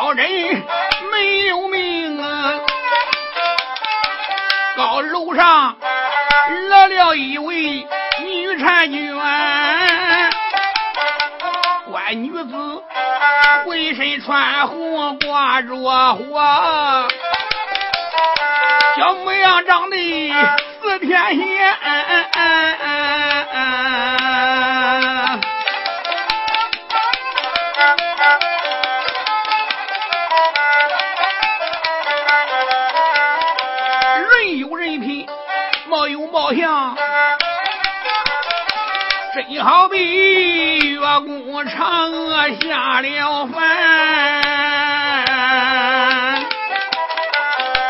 天之间，相爷保人没有命啊！高楼上来了一位女婵娟，乖女子，浑身穿红，挂着火，小模样长得似天仙。貌有貌相，真好比月宫嫦娥下了凡。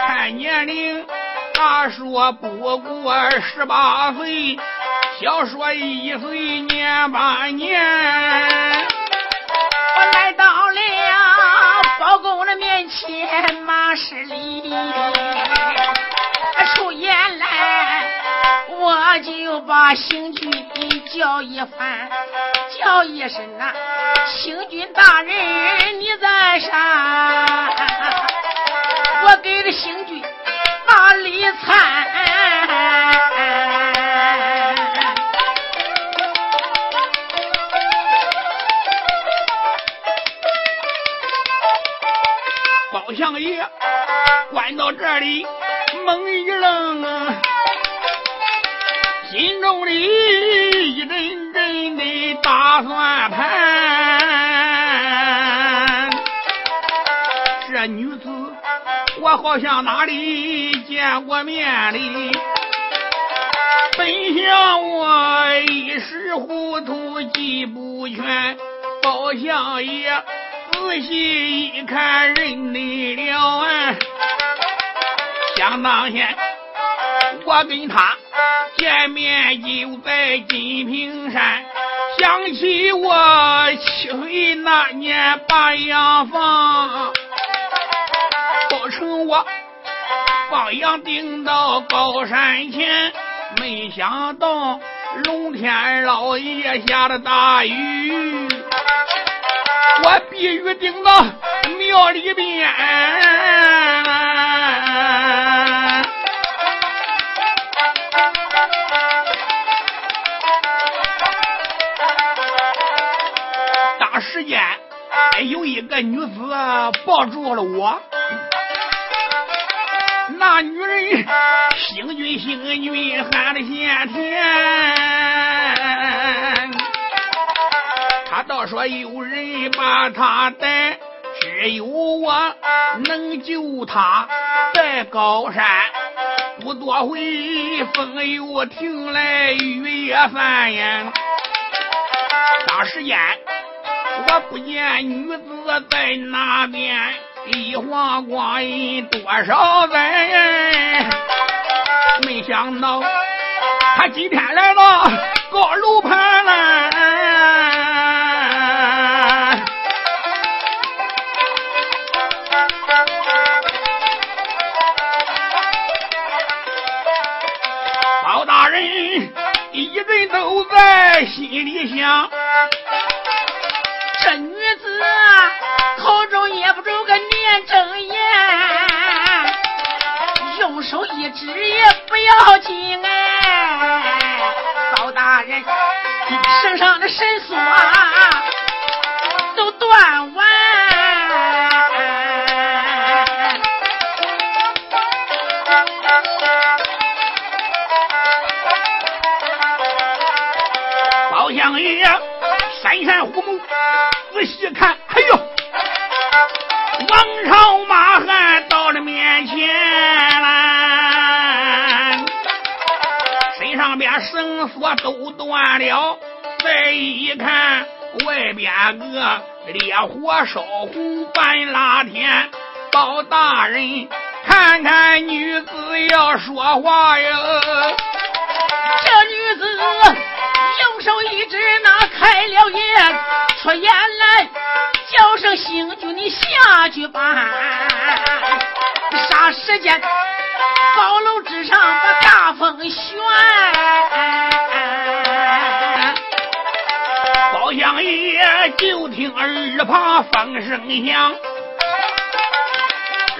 看年龄，大说不过十八岁，小说一岁年八年。我来到了包公的面前，马施礼，我就把行军叫一番，叫一声呐，行军大人你在上，我给这行军把礼参。包相爷关到这里，猛一愣啊，心中里一阵阵的打算盘。这女子，我好像哪里见过面哩？本想我一时糊涂记不全，包相爷。仔细一看，认得了啊！想当年，我跟他见面就在金平山。想起我七岁那年把羊放，早晨我放羊顶到高山前，没想到龙天老爷下了大雨。我避雨顶到庙里边，间有一个女子抱住了我，那女人星君星君喊的先天。他倒说有人把他带，只有我能救他。在高山不多会，风又停来雨也翻呀。当时间我不见女子在那边，一晃光阴多少载，没想到他今天来到高楼盘来。包大人一人都在心里想，手一指也不要紧哎。包大人身上的神锁都断完。包相爷闪闪虎目，仔细看，锁都断了，再一看外边个烈火烧红半拉天，包大人看看女子要说话哟。这女子用手一指，那开了眼，出言来叫声星君，你下去吧。霎时间，高楼之上把大风旋，就就听耳旁风声响，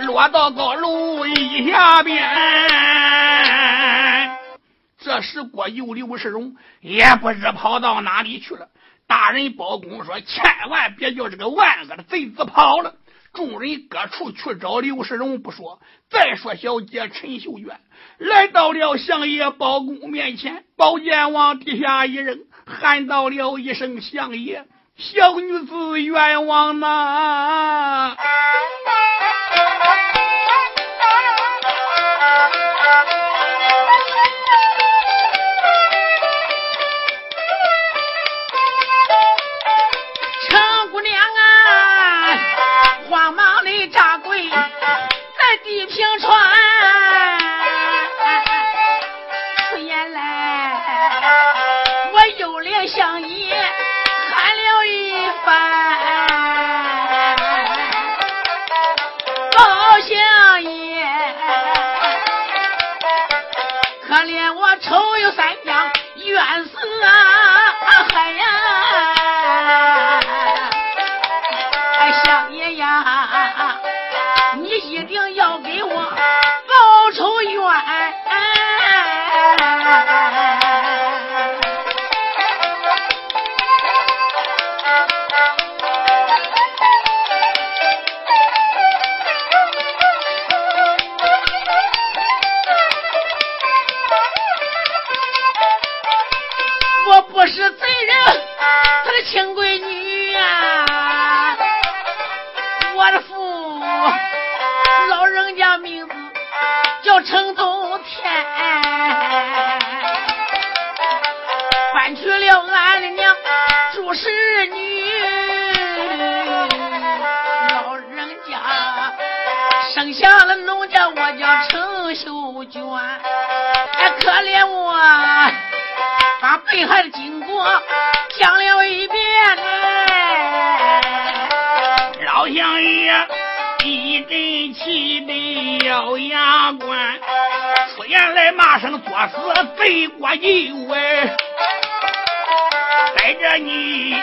落到高楼一下边。这时郭有刘世荣也不知跑到哪里去了。大人包公说：“千万别叫这个万恶的贼子跑了。”众人各处去找刘世荣不说，再说小姐陈秀娟来到了相爷包公面前，宝剑往地下一扔，喊到了一声：“相爷，小女子冤枉呐！”长姑娘啊，慌忙的扎跪在地平川成都天搬去了俺的娘朱氏女，老人家生下了奴家，我叫陈秀娟，哎，可怜我，把被害的经过讲了一遍。真气的咬牙关，出言来骂声作死罪过一万，带着你，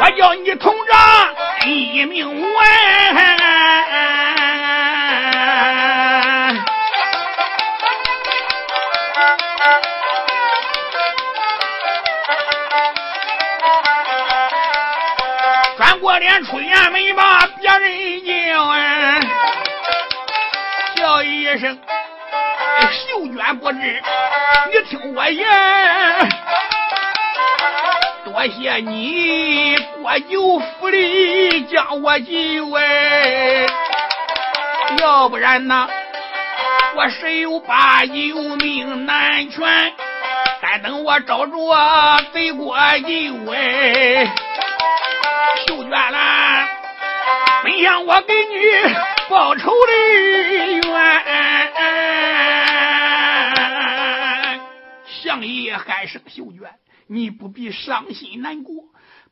我叫你同账一命万。转过脸出衙门吧，别人呢？先生。秀娟不知你听我言。多谢你国有福里将我依位要不然呢我谁有把有命难全但等我找着贼过瘾秀娟来本想我给你报仇的冤，相爷还生秀娟，你不必伤心难过，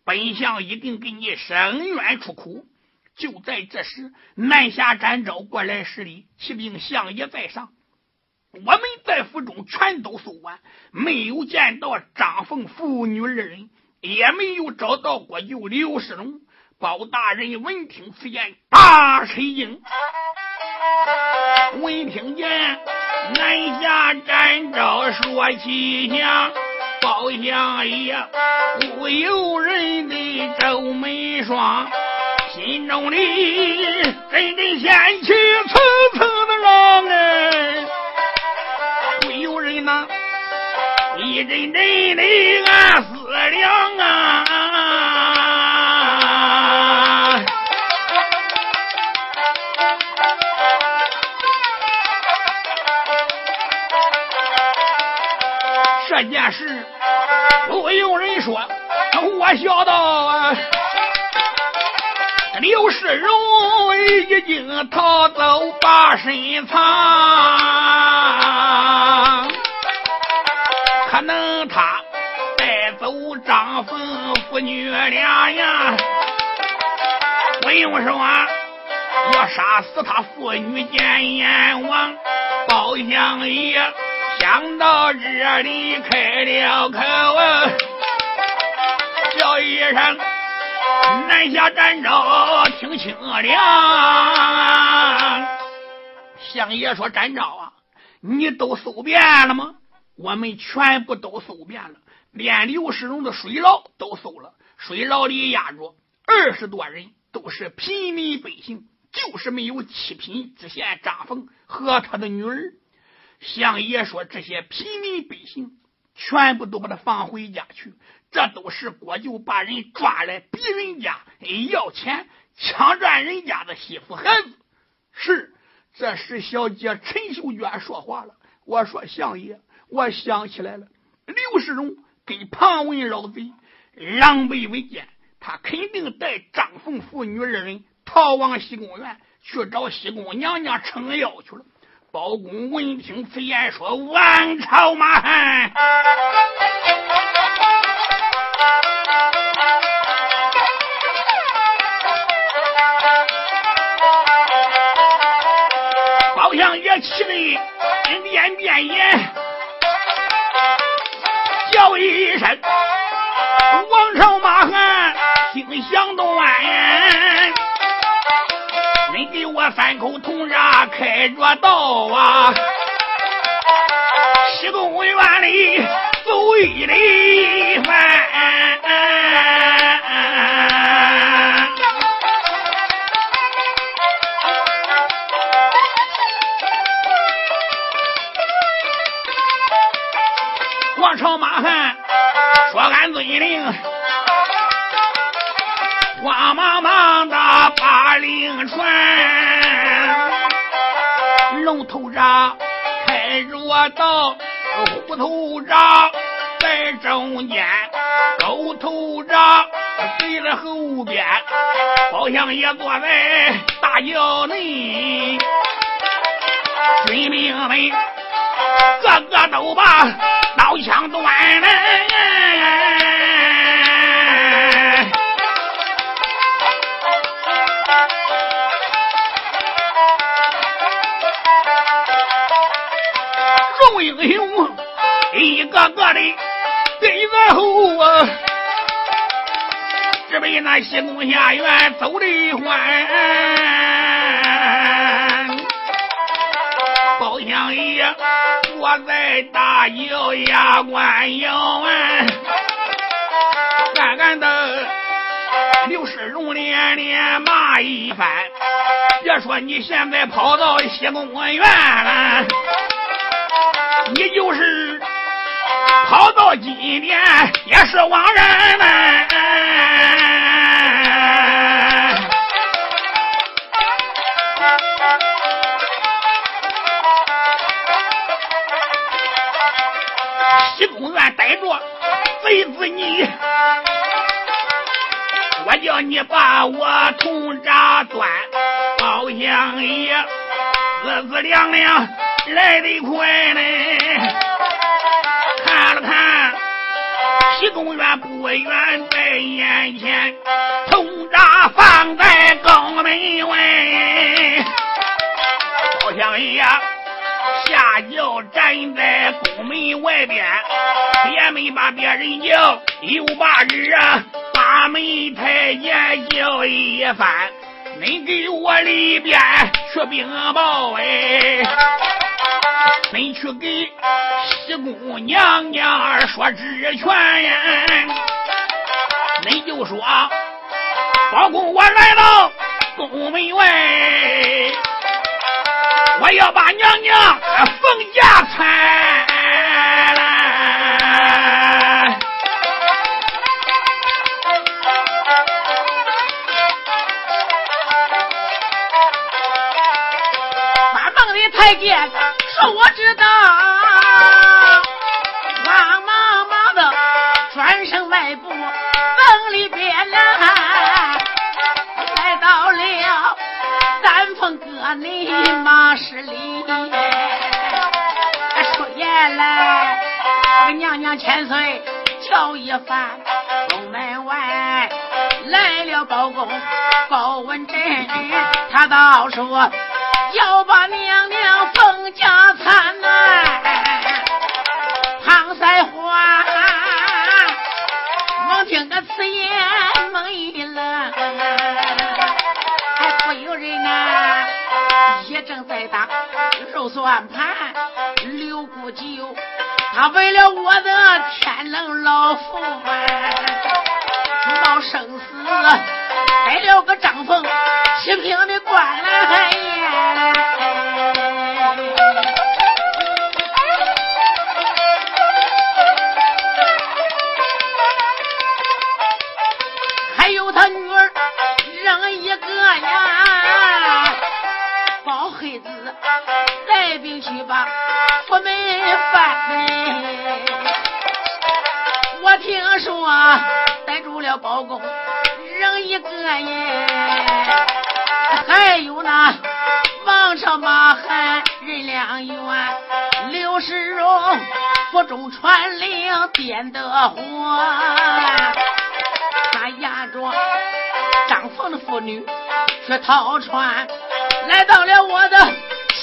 本相一定给你伸冤出苦。就在这时，南下展昭过来施礼，启禀相爷在上。我们在府中全都搜完，没有见到张凤父女二人，也没有找到过舅刘世龙。包大人闻听此言，大吃一惊。闻听见南下展昭说气象，包相爷忽悠人的皱眉双，心中里阵阵掀起层层的浪哎。那一阵阵的暗思量啊，这件事不有人说，我晓得刘世荣已经逃走，把身藏。可能他带走张凤父女俩呀？不用说，要杀死他父女见阎王。包相爷想到这里开了口，叫一声南下战招，听清了。相爷说：“战招啊，你都搜遍了吗？我们全部都搜遍了，连刘世荣的水牢都搜了。水牢里压着二十多人，都是平民百姓，就是没有七品知县张凤和他的女儿。”相爷说：“这些平民百姓。”全部都把他放回家去，这都是国舅把人抓来逼人家要钱，抢占人家的媳妇孩子。是，这时小姐陈秀娟说话了：“我说相爷，我想起来了，刘世荣跟庞文老贼狼狈为奸，他肯定带张凤父女二人逃往西宫院去找西宫娘娘撑腰去了。”包公闻听此言，说：“王朝马汉，包相爷气得脸变眼，叫一声：‘王朝马汉，心想断。’”你给我三口铜闸开着道啊！西宫院里走一里番，王朝马汉说：“俺嘴灵。”慌忙忙把令传，龙头闸开着道，虎头闸在中间，狗头闸随在后边，包相爷坐在大轿内，军兵们个个都把刀枪断了。英雄一个个的跟在后啊，直奔那西宫下院走的欢。包相爷坐在大轿牙关腰啊，暗暗的刘世荣连连骂一番。别说你现在跑到西宫院了。你就是跑到今天也是枉然呐！西宫院逮着贼子你，我叫你把我铜闸断，包相爷四四两两。来得快呢，看了看西宫院不远在眼前，铜闸放在宫门外，好像呀下轿站在宫门外边，也没把别人叫，又把日啊把门太监叫一番，你给我里边去禀报哎。你去给西宫娘娘说职权呀！你就说，包公我来到宫门外，我要把娘娘封家产。发梦的太监。说我知道，慌忙忙的转身迈步，城里边来，来到了三凤阁内马市里。说言来，我娘娘千岁瞧一番，宫门外来了包公包文贞，他倒说。要把娘娘封家产呐、啊。三花猛听个此言，猛一愣，还不有人啊，也正在打肉算盘，六姑酒，他为了我的天冷老父啊，闹生死。开了个帐篷七平的官来还有他女儿扔一个呀包黑子带兵去把佛门反我听说逮住了包公一个耶。还有那王朝马汉任良元，刘世荣府中传令点得火，他押着张凤的妇女去逃窜，来到了我的。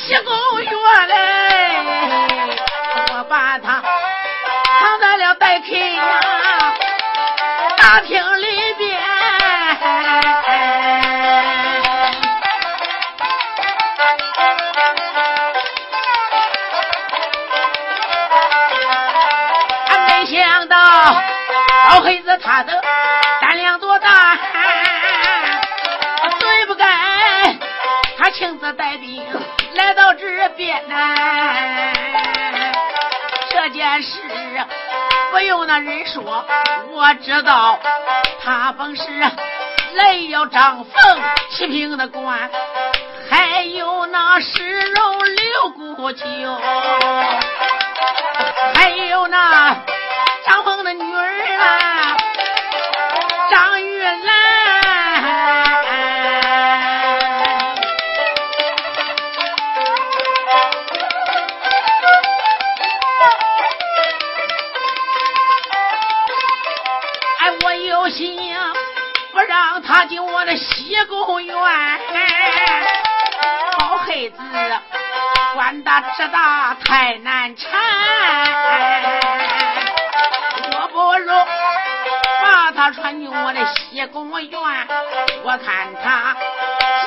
西宫院嘞，我把他藏在了待客呀大厅里边。老黑子他的胆量多大，最不该他亲自带兵。来到这边呐，这件事不用那人说，我知道他本是来要张凤七品的官，还有那石荣六姑舅，还有那有心不让他进我的西宫院，好黑子，官大职大太难缠。我不如把他传进我的西宫院，我看他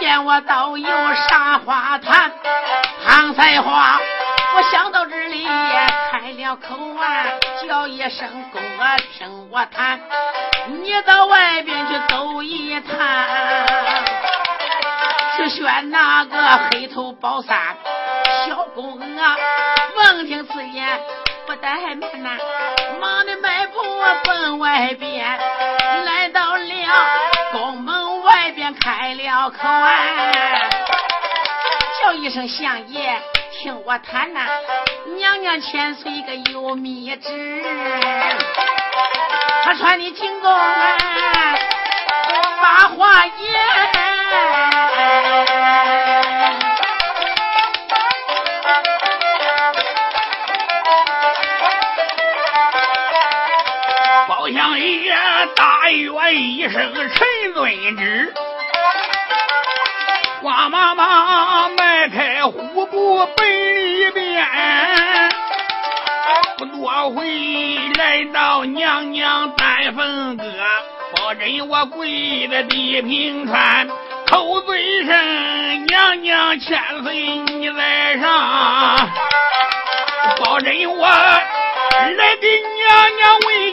见我倒有啥话谈。唐才华，我想到这里开了口啊，叫一声公啊，听我谈。你到外边去走一趟，去选那个黑头宝三小公啊！闻听此言，不怠慢呐，忙的迈步奔外边，来到了宫门外边开了口啊，叫一声相爷，听我谈呐，娘娘千岁个有密旨。他传你进宫啊，把话言。包相爷大愿一声臣遵旨，瓜妈妈迈开虎步奔里边。不多回，来到娘娘丹凤阁，保真我跪在地平川，口尊声娘娘千岁你在上，保真我来给娘娘围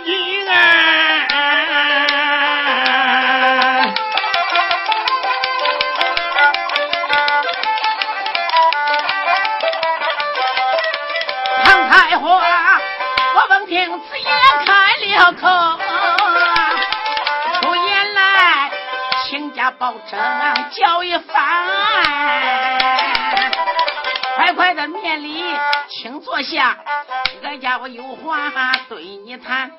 假保证叫一番，快快的面里请坐下，俺家我有话对你谈。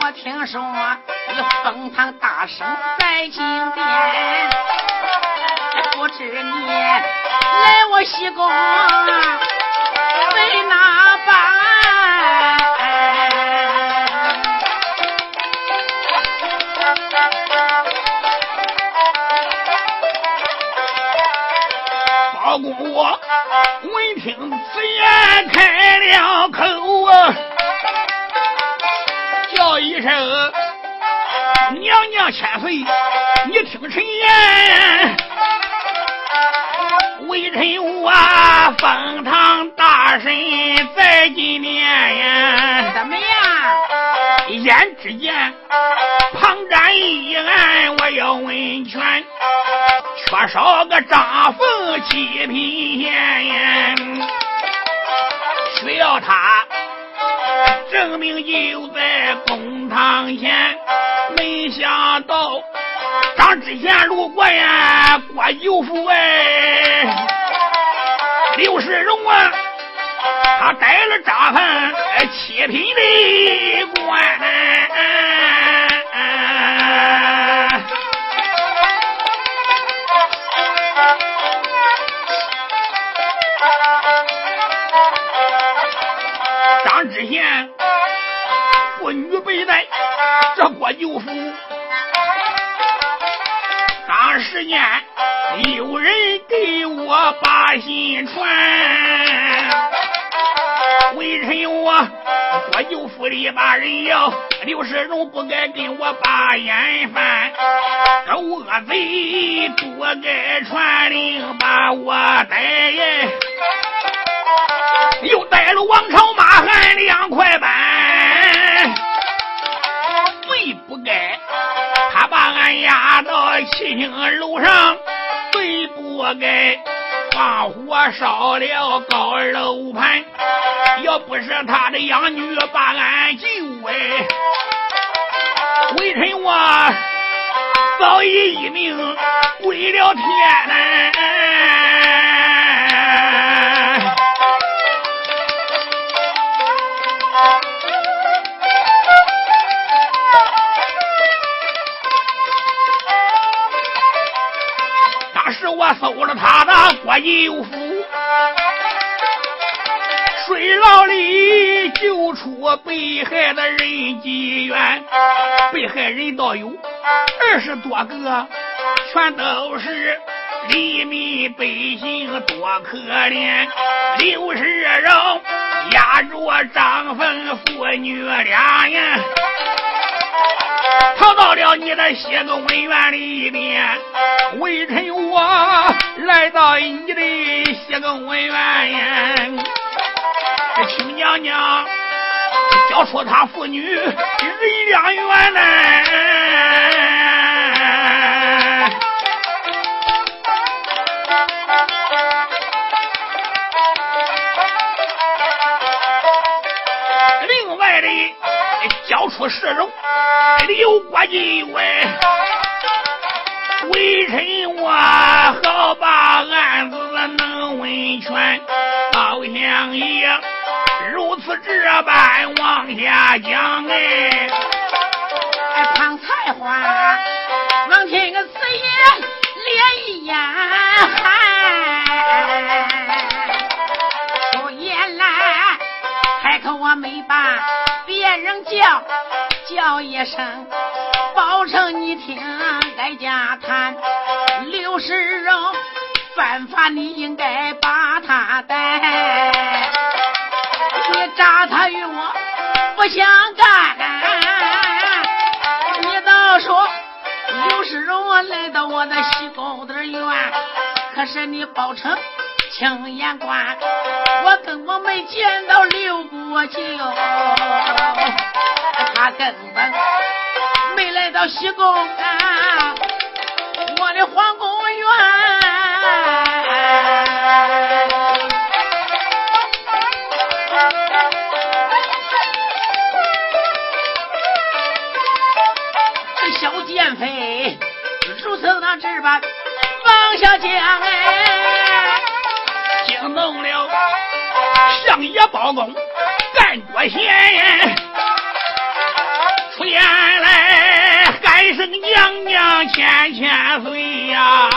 我听说你封堂大圣在金殿，不知你来我西宫为哪般？老公，我闻听此言开了口啊，叫一声娘娘千岁，你听臣言，微臣我封堂大神在金殿呀，怎么样？言之间，旁站一案，我要问。多少个张凤七品仙，需要他证明就在公堂前。没想到张知县路过呀，郭九福哎，刘世荣啊。他带了扎盘七品的官，当时间有人给我把信传。微臣我我舅府里把人要，刘世荣不该跟我把眼翻，这恶贼不该传令把我逮，又带了王朝马汉两块板，俺压到七星楼上，最不该放火烧了高楼盘。要不是他的养女把俺救哎，微臣我早已一命归了天我搜了他的国舅府。水牢里救出被害的人几员，被害人倒有二十多个，全都是黎民百姓，多可怜。刘世荣压着张凤父女俩呀，逃到了你的西宫院里边。微臣我来到你的西宫院呀。亲娘娘交出他父女人两元呢，另外的交出石荣刘国进为微臣我好把案子能问全，好像也。如此这般往下讲哎，唐才华，王听个四言连一眼寒，开口我没把别人叫，叫一声保证你听哀家谈，刘世荣犯法你应该把他逮。你扎他与我不相干，你倒说刘世荣来到我的西沟子院，可是你保成青眼官，我根本没见到刘国舅，他根本没来到西宫啊，我的皇宫院。这小贱妃如此那这般放下讲哎，弄了相爷包公干国贤，出言来喊声娘娘千千岁呀，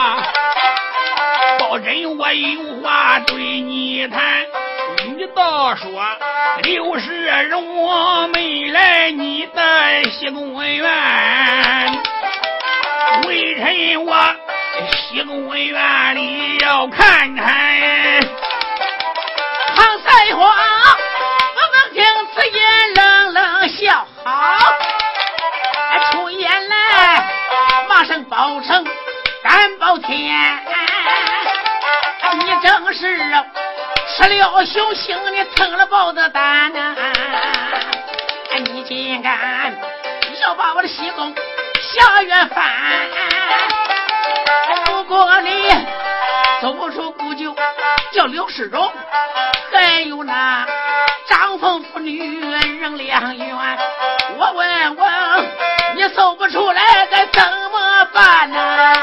保真我有话对你谈，你倒说刘世荣没来你的西宫院。微臣我西宫院里要看看，马上报成敢报天，你正是吃了熊心，你蹭了豹子胆呐，你竟敢！要把我的西宫向远翻。如果你走不出故旧，叫刘世荣，还有那张凤妇女人两远。我问问你走不出来该怎办呢？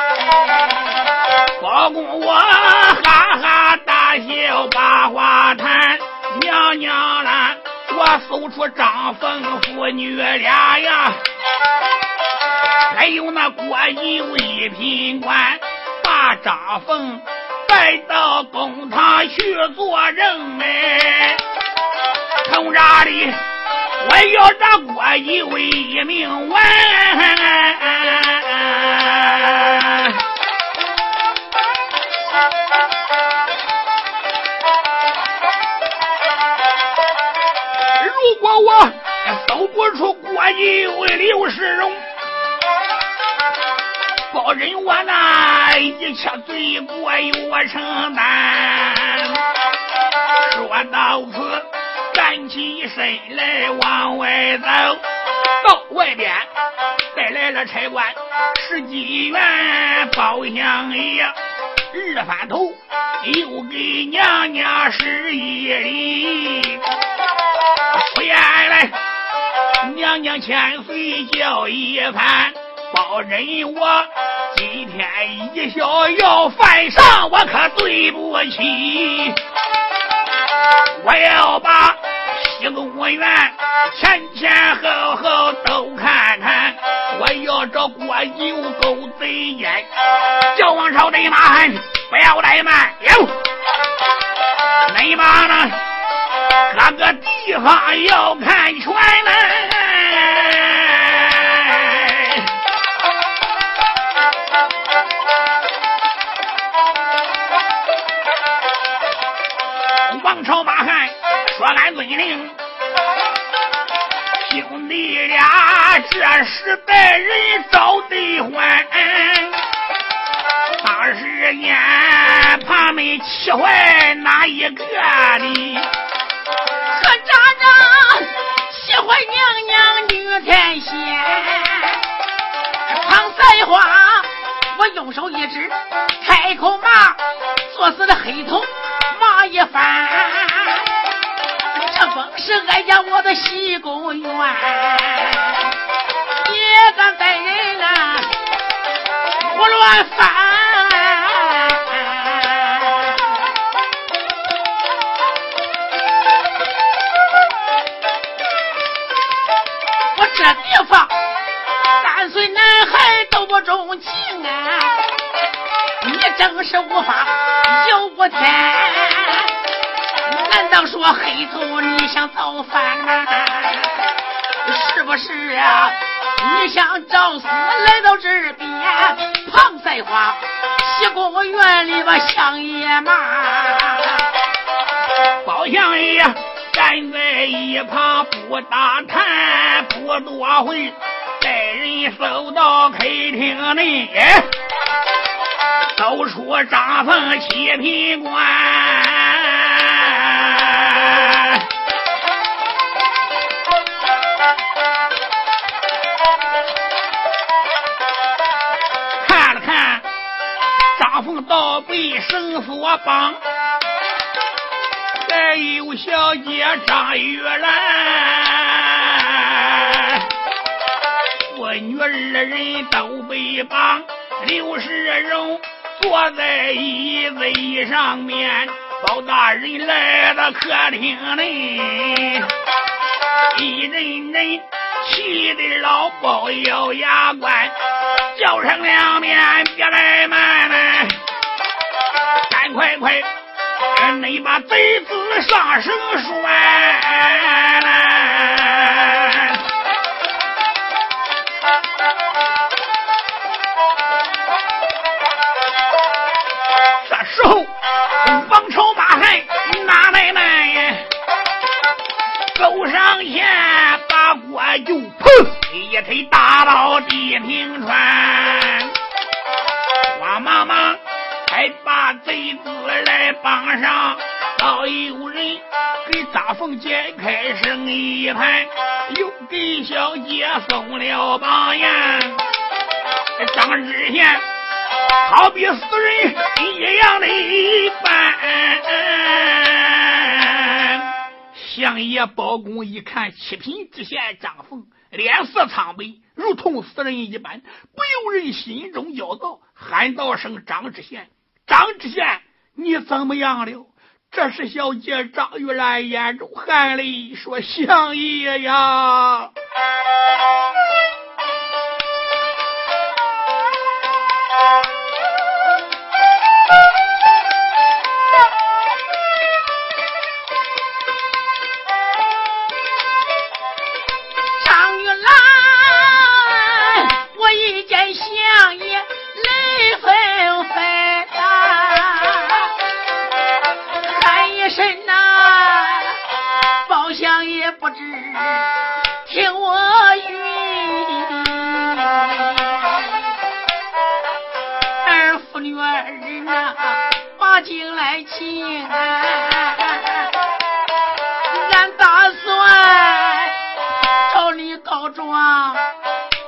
包公我哈哈大笑把话谈，娘娘啦，我搜出张凤父女俩呀，还有那郭有一品官，把张凤带到公堂去做人哎，从这里我要找郭有一命完。如果我搜不出郭义为刘世荣，包忍我那一切罪过由我承担。说到此，站起身来往外走，到外边带来了差官十几员包相爷，二翻头又给娘娘施一礼。出言来，娘娘千岁叫一番，包忍我今天一笑要犯上，我可对不起。我要把西宫院前前后后都看看，我要找郭九狗贼奸，叫王朝得慢，不要怠慢，有，你妈呢？各个地方要看全嘞。王朝马汉说：“俺遵令，兄弟俩这时代人找得欢。当时间怕没气坏哪一个的？可咋着？喜欢娘娘女天仙，唐赛花，我用手一指，开口骂，作死的黑头骂一番。是哀家我的西宫院，也敢带人啊胡乱翻。我这地方三岁男孩都不中情啊！你真是无法有不天，说黑头你想造反呐、是不是啊？你想找死来到这边？庞赛花西宫院里边像野马。包相爷站在一旁不打探，不多会，带人走到客厅内，走出张凤七品官。张凤倒被绳索绑。还有小姐张玉兰，父女二人都被绑，刘世荣坐在椅子上面，包大人来到客厅内，一人人气的老包咬牙关，叫上两面别来慢慢，赶快快！你把贼子上绳拴。这时候，王朝马汉哪奶奶呀？走上前，把锅就砰一腿打到地平川，慌忙忙。还把贼子来绑上。老有人给张凤姐开声一盘，又给小姐送了榜烟。张知县好比死人一样的一般。相爷包公一看七品知县张凤，脸色苍白，如同死人一般，不由人心中焦躁，喊道声：“张知县，张知县你怎么样了？这时小姐张玉兰眼中含泪说相爷呀。不知听我语，二妇女二啊，把井来请，啊打算朝里告状，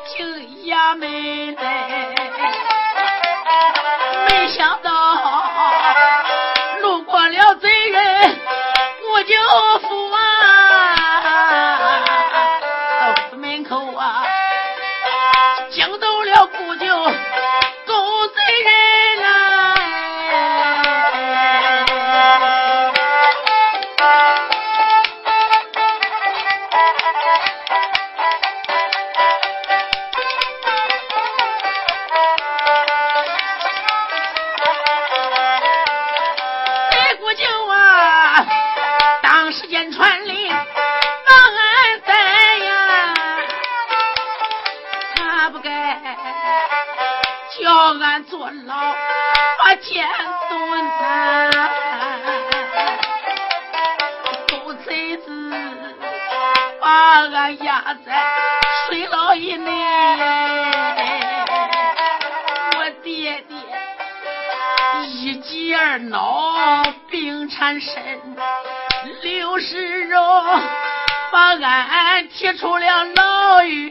请衙门来。蹲他，狗贼子把俺压在水牢里内，我爹爹一急二恼病缠身，刘世荣把俺踢出了牢狱。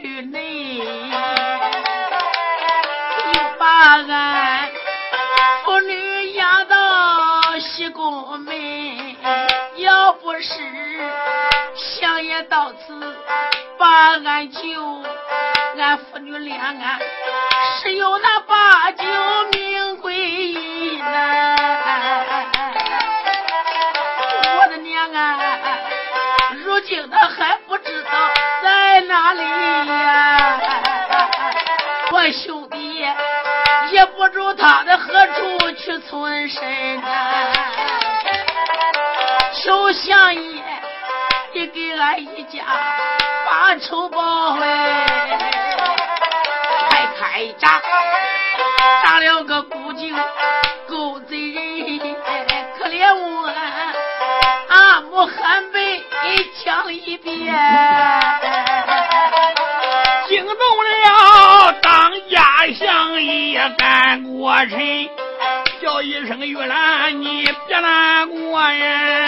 到此把俺救俺父女俩啊是有那八九命归阴难我的娘啊如今他还不知道在哪里呀。我兄弟也不知他在何处去存身呐求相爷给俺一家发愁报嘞。快开闸，打了个孤井，狗贼人，可怜我，俺母含悲一枪一遍，惊动了当家乡一干国臣。叫一声玉兰，你别难过呀！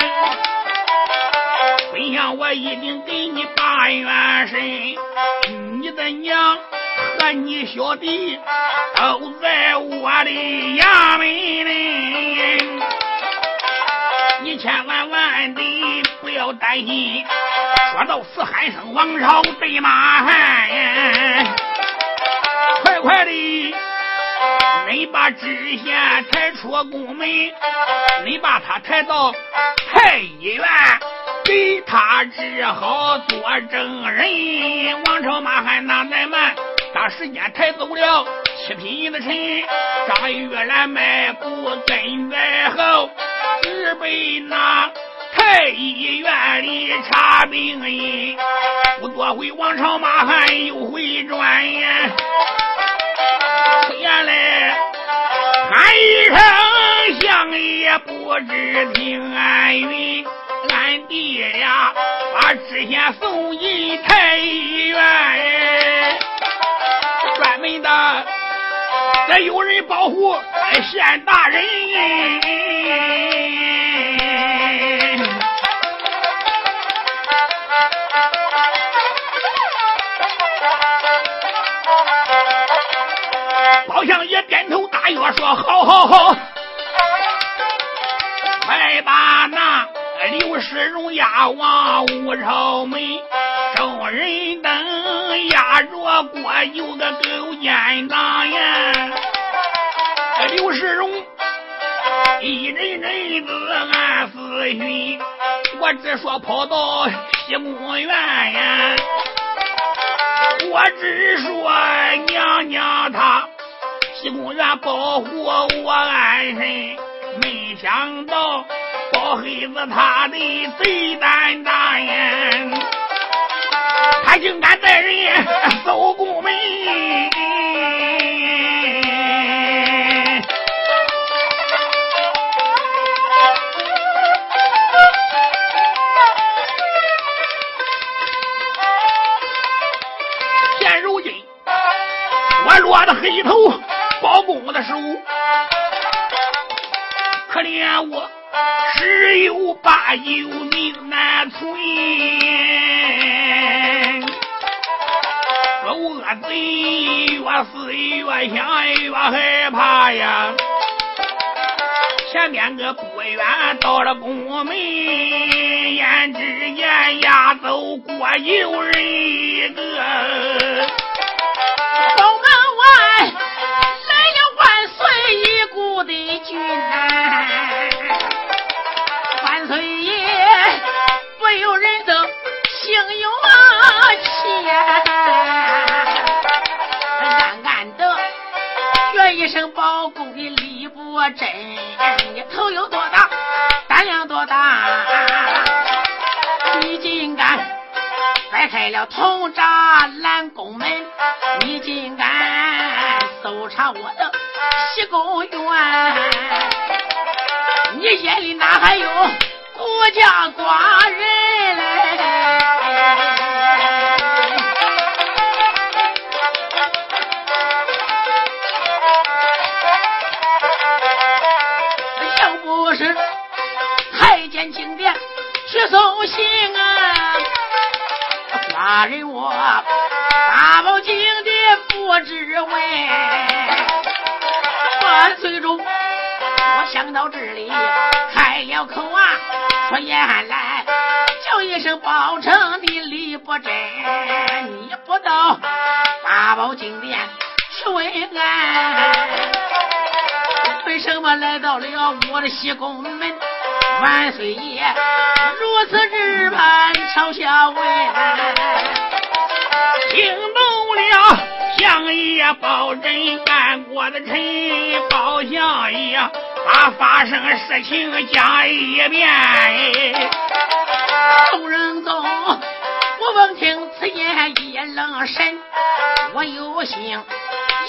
孙享，我一定给你大元神，你的娘和你小弟都在我的衙门里，你千万万的不要担心。说到四海生王朝对马汉，快快的，你把知县抬出宫门，你把他抬到太医院。给他治好做证人。王朝马汉那乃慢，把时间抬走了七品的臣。张玉兰迈步跟在后，只被那太医院里查病因。不多回，王朝马汉又回转眼，原来喊一声，响也不知平安云。俺爹俩把知县送进太医院专门的得有人保护县大人。包相爷点头答应说好好好。快吧。刘世荣押往五朝门，众人等押着过有个勾践当呀。刘世荣一阵阵子暗思寻，我只说跑到西宫院呀。”我只说娘娘她西宫院保护我安身，没想到小黑子他的贼胆大呀，他竟敢带人。搜宫门。黑头包公的手，可怜我十有八九命难存。这恶贼越思越想越害怕呀！前面个不远到了宫门，眼只见押走过有人一个。的军呐，万有人都心有气，暗暗的学一声包公的李伯真，你头有多大，胆量多大，你竟敢掰开了铜闸拦宫门，你竟敢搜查我的。西宫院，你眼里哪还有孤家寡人？要不是太监进殿去送信啊，寡人我大宝金殿不知问。万岁中，我想到这里开了口啊，说言来一声包成的李伯珍，你不到八宝金殿去问安，为什么来到了我的西宫门？万岁爷如此之般嘲笑问，听懂了。相爷包拯干过的臣，包相爷把发生事情讲一遍。众人中，我闻听此言一愣神，我有心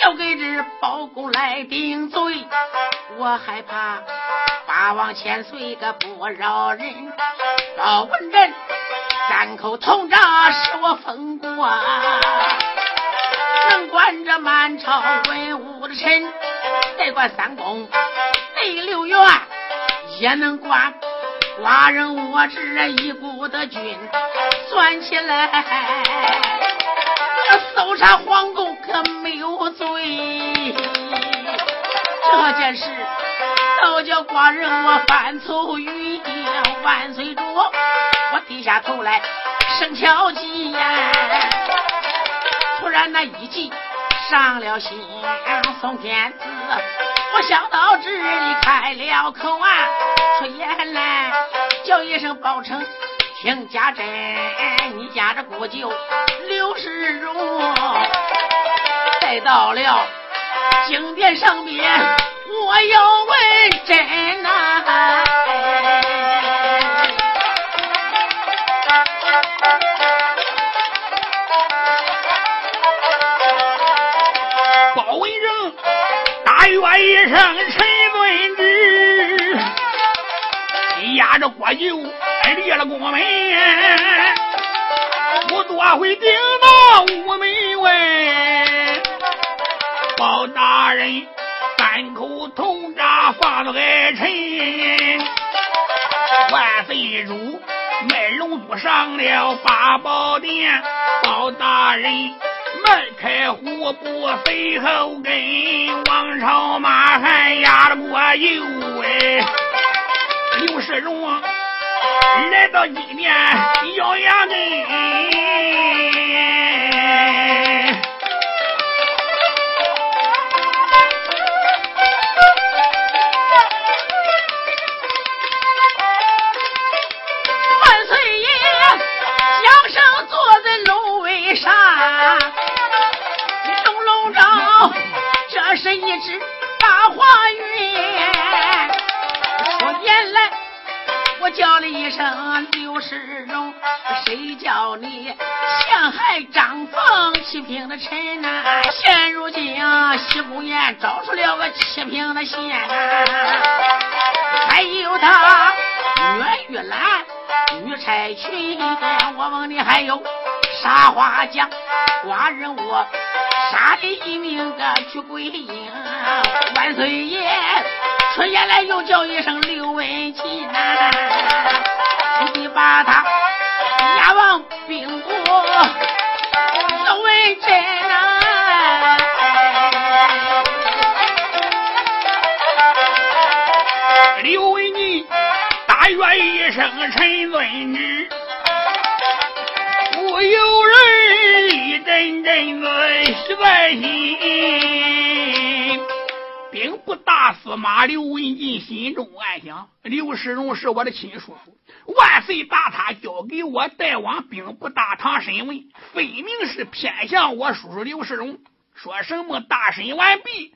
要给这包公来顶罪，我害怕八王千岁个不饶人。包文正三口铜闸使我封过。能管着满朝文武的臣，再管三公内六院，也能管寡人我这一股的军。算起来，搜查皇宫可没有罪。这件事倒叫寡人我犯错于万岁主，我低下头来生敲击呀。突然那一计上了心，宋天子，我想到这里开了口啊，出言来叫一声包拯，听家珍，你家这姑舅刘世荣，再到了景殿上边，我要问真呐。我一声陈遵之，压着国舅立了宫门，不多会顶到午门外。包大人三口铜闸放了给臣，万岁主卖龙珠上了八宝殿，包大人迈开虎步随后跟，王朝马汉压了过油哎。刘世荣来到今年咬牙根。一只大花鸳，我眼来，我叫了一声刘世荣，谁叫你陷害张凤七平的臣呐？现如今啊西宫宴找出了个七平的县，还有他岳玉兰、玉钗裙，我问你还有啥话讲？寡人我杀了一命个去归阴，万岁爷。出言来又叫一声刘文静呐，你把他押往兵部。刘文珍，刘文静大愿一声陈尊旨，不由人阵阵的喜在心。兵部大司马刘文静心中暗想：刘世荣是我的亲叔叔，万岁把他交给我带往兵部大堂审问，分明是偏向我叔叔刘世荣。说什么大审完毕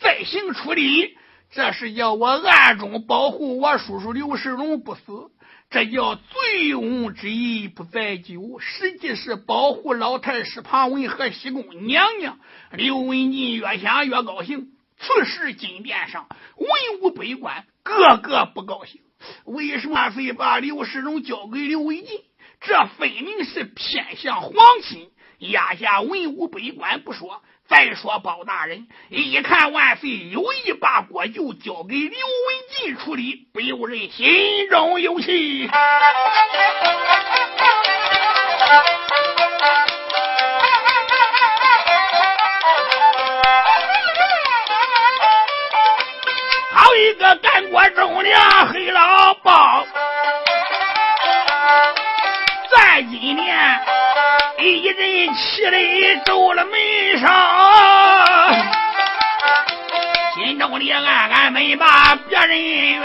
再行处理，这是要我暗中保护我叔叔刘世荣不死，这叫醉翁之意不在酒，实际是保护老太师庞文和西宫娘娘。刘文静越想越高兴。此时金殿上文武百官个个不高兴，为什么非把刘世荣交给刘文进？这分明是偏向皇亲。压下文武百官不说，再说包大人一看万岁有意把国舅交给刘文进处理，不由人心中有气。好一个干国忠良黑老包，咱今年一人气的皱了眉梢，心中里暗暗没把别人怨，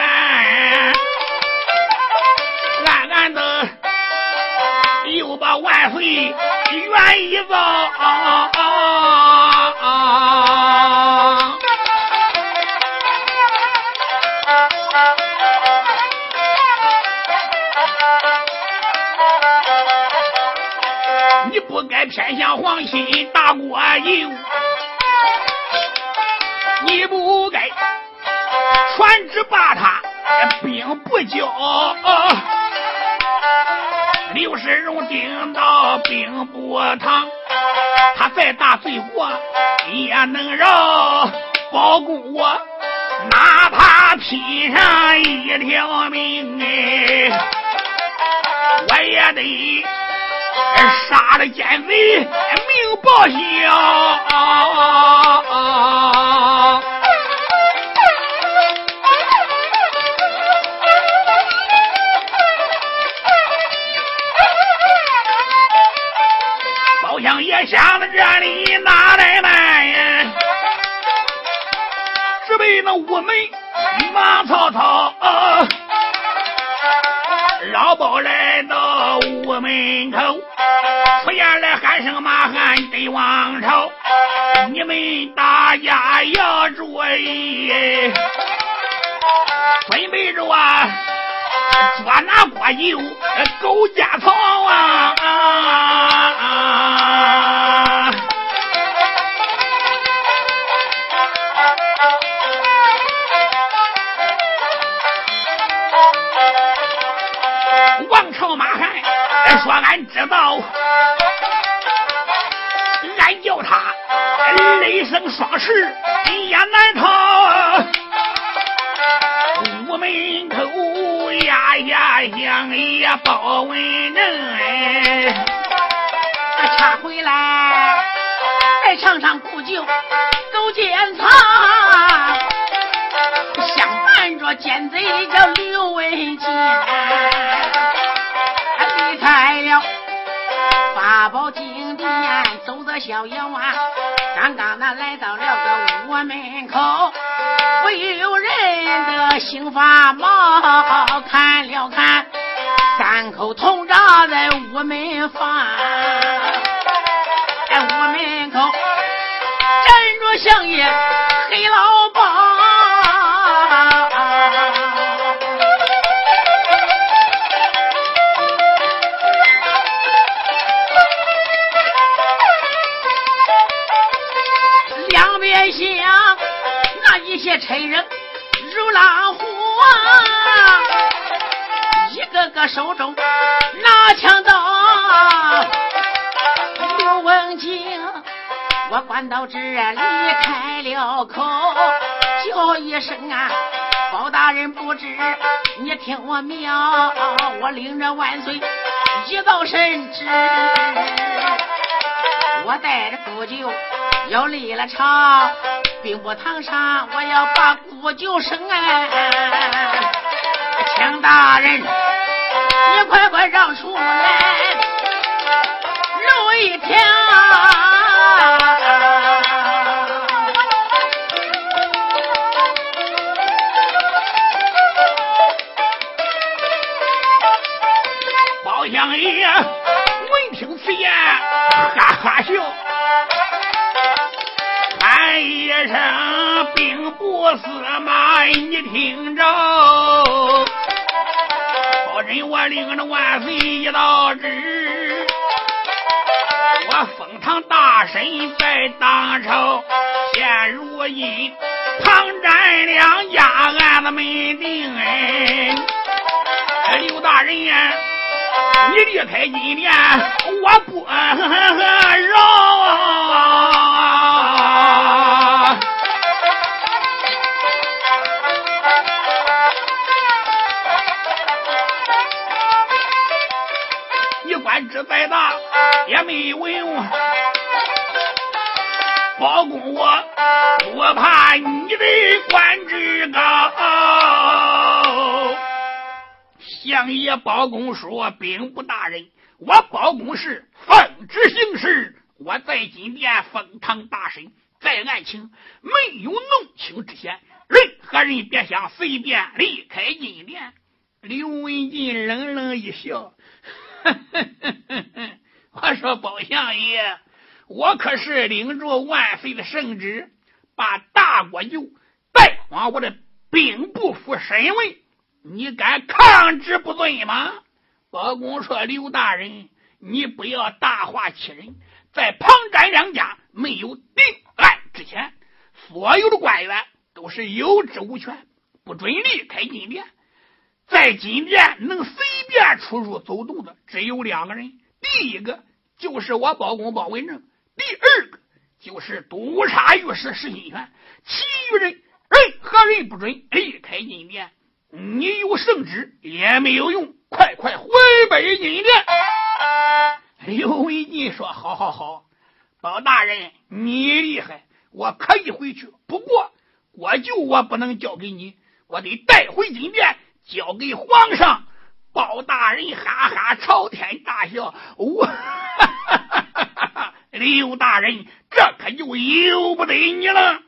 暗暗的又把万岁怨一遭。不该偏向皇亲大过油，你不该传旨把他兵不交。刘世荣顶到兵部堂，他再大罪过也能饶，包公我哪怕拼上一条命哎，我也得。杀了奸贼，命报销。包厢也想到这里，哪来慢呀？只被那屋门马曹操，老包来到屋门口。来喊声马汉得王朝，你们大家要注意，准备着啊，捉拿国舅狗家草啊！王朝马汉说：“俺知道。”他雷声双翅也难逃，屋门口呀呀响呀报文人，他回来场上古酒都见藏，相伴着奸贼叫刘文金，离开了宝金殿，走着小野湾，刚刚那来到了个屋门口，不由人的心发毛，看了看三口铜闸在屋门房。在屋门口站着相爷黑老些差人如狼虎啊，一个个手中拿枪刀。刘文静，我关到这里开了口，叫一声啊，包大人不知，你听我命，我领着万岁一道圣旨，我带着古酒要立了朝，兵部堂上我要把古酒升哎，请大人，你快快让出来。一条，包相爷闻听此言，哈哈笑，喊一声兵部司马，你听着，保人我领着万岁一道旨。我封堂大神在当朝，现如今唐占两家案子没定哎，刘大人呀，你离开金殿，我不饶。你官职再大也没有用，包公我我怕你的官职高。相爷包公说：“兵部大人，我包公是奉旨行事，我在金殿封堂大审，在案情没有弄清之前，任何人别想随便离开金殿。”刘文静冷冷一笑。呵呵呵我说包相爷，我可是领着万岁的圣旨，把大国舅带往我的兵部府审问，你敢抗旨不遵吗？包公说：“刘大人，你不要大话欺人，在庞占良家没有定案之前，所有的官员都是有职无权，不准离开金殿。”在金殿能随便出入走动的只有两个人，第一个就是我包公包文正，第二个就是督察御史石新元，其余人任何人不准离开金殿。你有圣旨也没有用，快快回北金殿。刘文进说：“好好好，包大人你厉害，我可以回去。不过国舅我不能交给你，我得带回金殿。”交给皇上，包大人哈哈朝天大笑。我 刘大人，这可就由不得你了。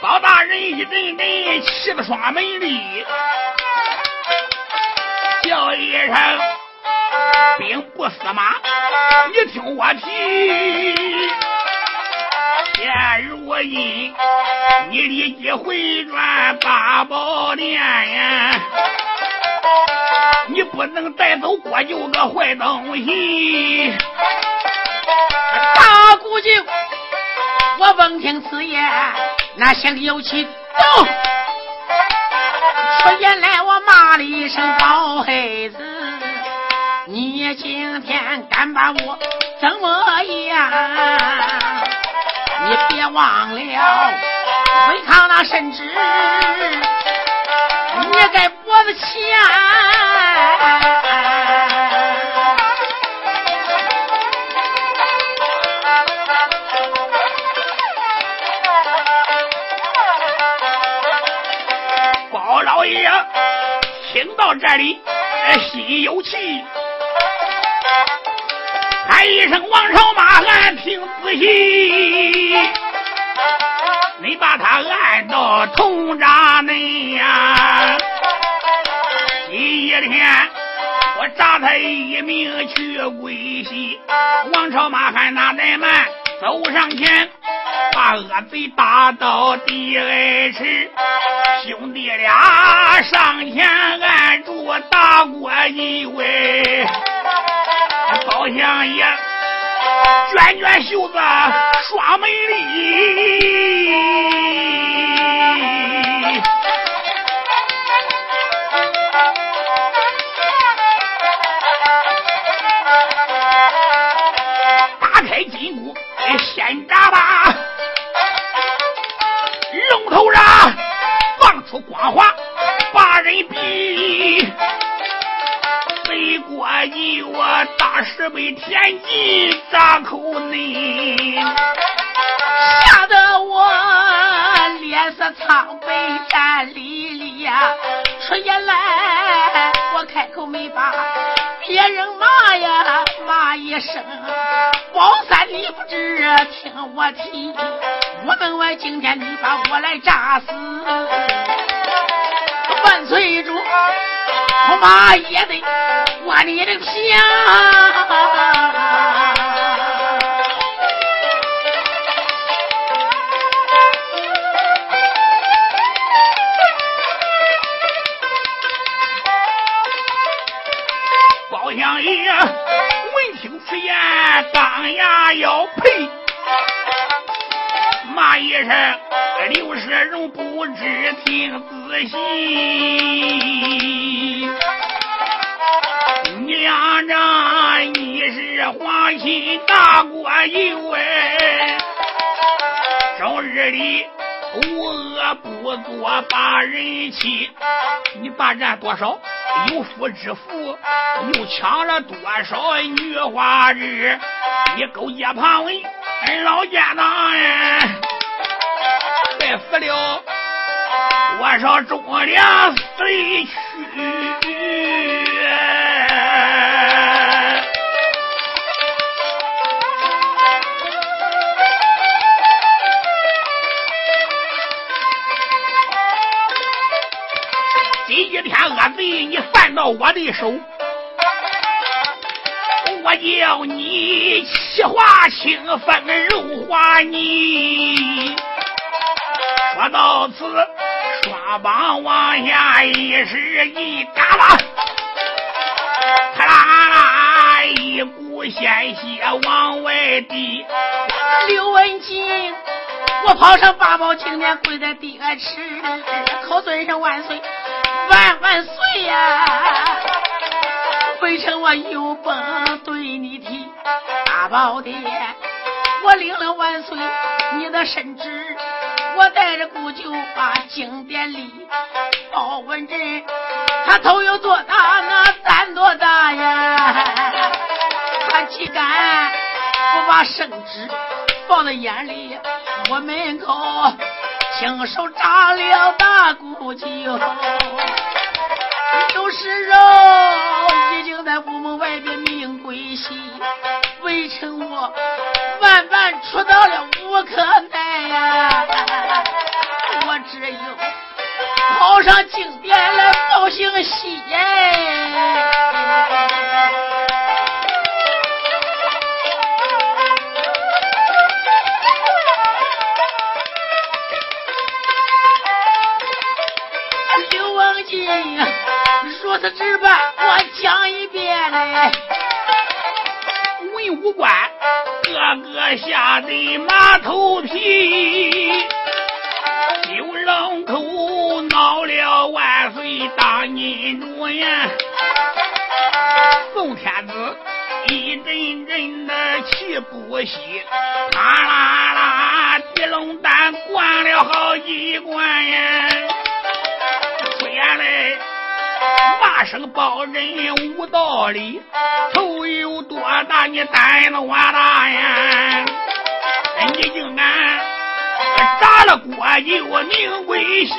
包大人一阵阵气得双门里，叫一声兵部司马。你听我提，现如今你立即回转八宝殿呀，你不能带走国舅个坏东西。大姑舅，我闻听此言，那心里有气，走，出言来我骂了一声包黑子。你今天敢把我怎么样？你别忘了违抗那圣旨，你该脖子前。这里心有气，喊一声王朝马汉，听仔细，你把他按到铜闸内呀！第一天我扎他一命去归西，王朝马汉哪怠慢，走上前。把恶贼打到第二池，兄弟俩上前按住打过一位，好像也卷卷袖子耍美丽，打开金箍先扎吧。龙头上放出光华，把人逼。飞过一我大石碑，天际扎口内，吓得我脸色苍白，战栗栗呀，出言来我开口没把别人骂呀，骂一声。包三你不知听我提，我门外今天你把我来炸死，万岁主，我妈也得挖你的皮啊！少？有夫之妇，又抢了多少女花枝？你勾结庞文，老奸党哎，快死了多少忠良死去？一天恶贼，你犯到我的手，我叫你气化清风，肉化泥。说到此，双膀往下一使，一嘎巴，咔啦啦一股鲜血往外滴。刘文静，我跑上八宝金殿，跪在地下吃，口尊声万岁。万万岁呀！回城我有本对你提，大宝殿，我领了万岁你的圣旨，我带着姑舅把经典里包文贞，他头有多大，那胆多大呀？他岂敢不把圣旨放在眼里？我门口。亲手扎了大姑舅，刘世荣已经在屋门外边命归西，微臣我万万出到了无可奈呀，我只有跑上京殿来报信息如此值办，我讲一遍嘞。文武官个个吓得马头皮，九龙口闹了万岁当金主呀！宋天子一阵阵的气不息，啦啦啦，地龙丹灌了好几罐呀！出来。骂声包人无道理，头有多大你胆子我大呀！你竟敢砸了锅就命归西！